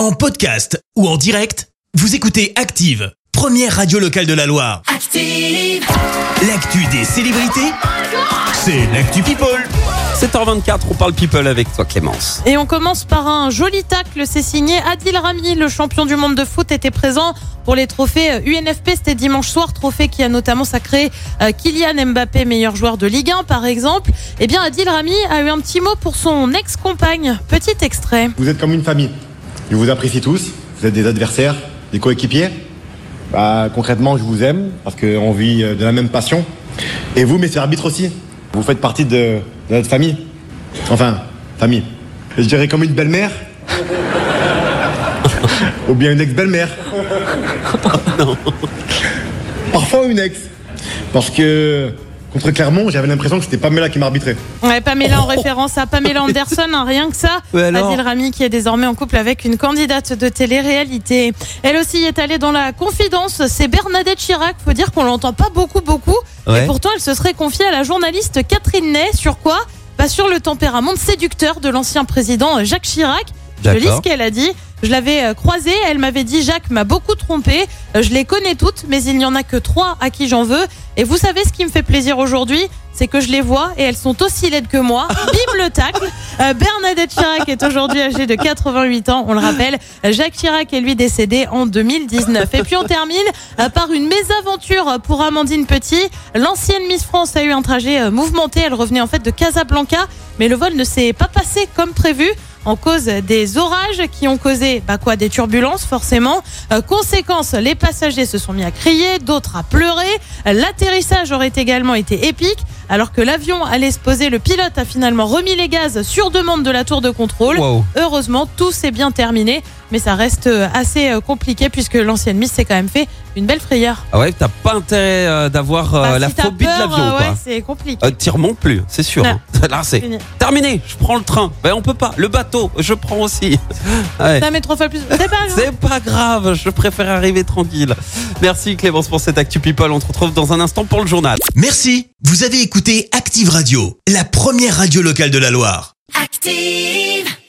En podcast ou en direct, vous écoutez Active, première radio locale de la Loire. Active. L'actu des célébrités, c'est l'actu People. 7h24, on parle people avec toi Clémence. Et on commence par un joli tacle, c'est signé Adil Rami, le champion du monde de foot, était présent pour les trophées UNFP, c'était dimanche soir, trophée qui a notamment sacré euh, Kylian Mbappé, meilleur joueur de Ligue 1 par exemple. Eh bien Adil Rami a eu un petit mot pour son ex-compagne, petit extrait. Vous êtes comme une famille. Je vous apprécie tous. Vous êtes des adversaires, des coéquipiers. Bah, concrètement, je vous aime parce qu'on vit euh, de la même passion. Et vous, messieurs arbitres aussi. Vous faites partie de, de notre famille. Enfin, famille. Je dirais comme une belle-mère. Ou bien une ex-belle-mère. Parfois une ex. Parce que contre Clermont, j'avais l'impression que c'était Pamela qui m'arbitrait. Ouais, Pamela en référence à Pamela Anderson, hein, rien que ça. Ouais, Adil Rami qui est désormais en couple avec une candidate de télé-réalité. Elle aussi est allée dans la confidence. C'est Bernadette Chirac. Faut dire qu'on l'entend pas beaucoup, beaucoup. Ouais. Et pourtant, elle se serait confiée à la journaliste Catherine Ney sur quoi? Bah sur le tempérament séducteur de l'ancien président Jacques Chirac. Je lis ce qu'elle a dit. Je l'avais euh, croisée, elle m'avait dit Jacques m'a beaucoup trompé. Euh, Je les connais toutes, mais il n'y en a que trois à qui j'en veux. Et vous savez ce qui me fait plaisir aujourd'hui? C'est que je les vois et elles sont aussi laides que moi. Bim le tacle. Euh, Bernadette Chirac est aujourd'hui âgée de 88 ans, on le rappelle. Jacques Chirac est lui décédé en 2019. Et puis on termine par une mésaventure pour Amandine Petit. L'ancienne Miss France a eu un trajet mouvementé. Elle revenait en fait de Casablanca, mais le vol ne s'est pas passé comme prévu en cause des orages qui ont causé bah quoi des turbulences forcément. Euh, conséquence, les passagers se sont mis à crier, d'autres à pleurer. L'atterrissage aurait également été épique. Alors que l'avion allait se poser, le pilote a finalement remis les gaz sur demande de la tour de contrôle. Wow. Heureusement, tout s'est bien terminé, mais ça reste euh, assez euh, compliqué puisque l'ancienne Miss s'est quand même fait une belle frayeur. Ah ouais, t'as pas intérêt euh, d'avoir euh, Bah, la si phobie de l'avion quoi. ouais, c'est compliqué. Euh, T'y remontes plus, c'est sûr. Non. hein. Là c'est terminé, je prends le train. Ben on peut pas. Le bateau, je prends aussi. Ouais. Ça met trois fois plus. C'est pas grave. C'est pas grave, je préfère arriver tranquille. Merci Clémence pour cette Actu People. On se retrouve dans un instant pour le journal. Merci, vous avez écouté Active Radio, la première radio locale de la Loire. Active.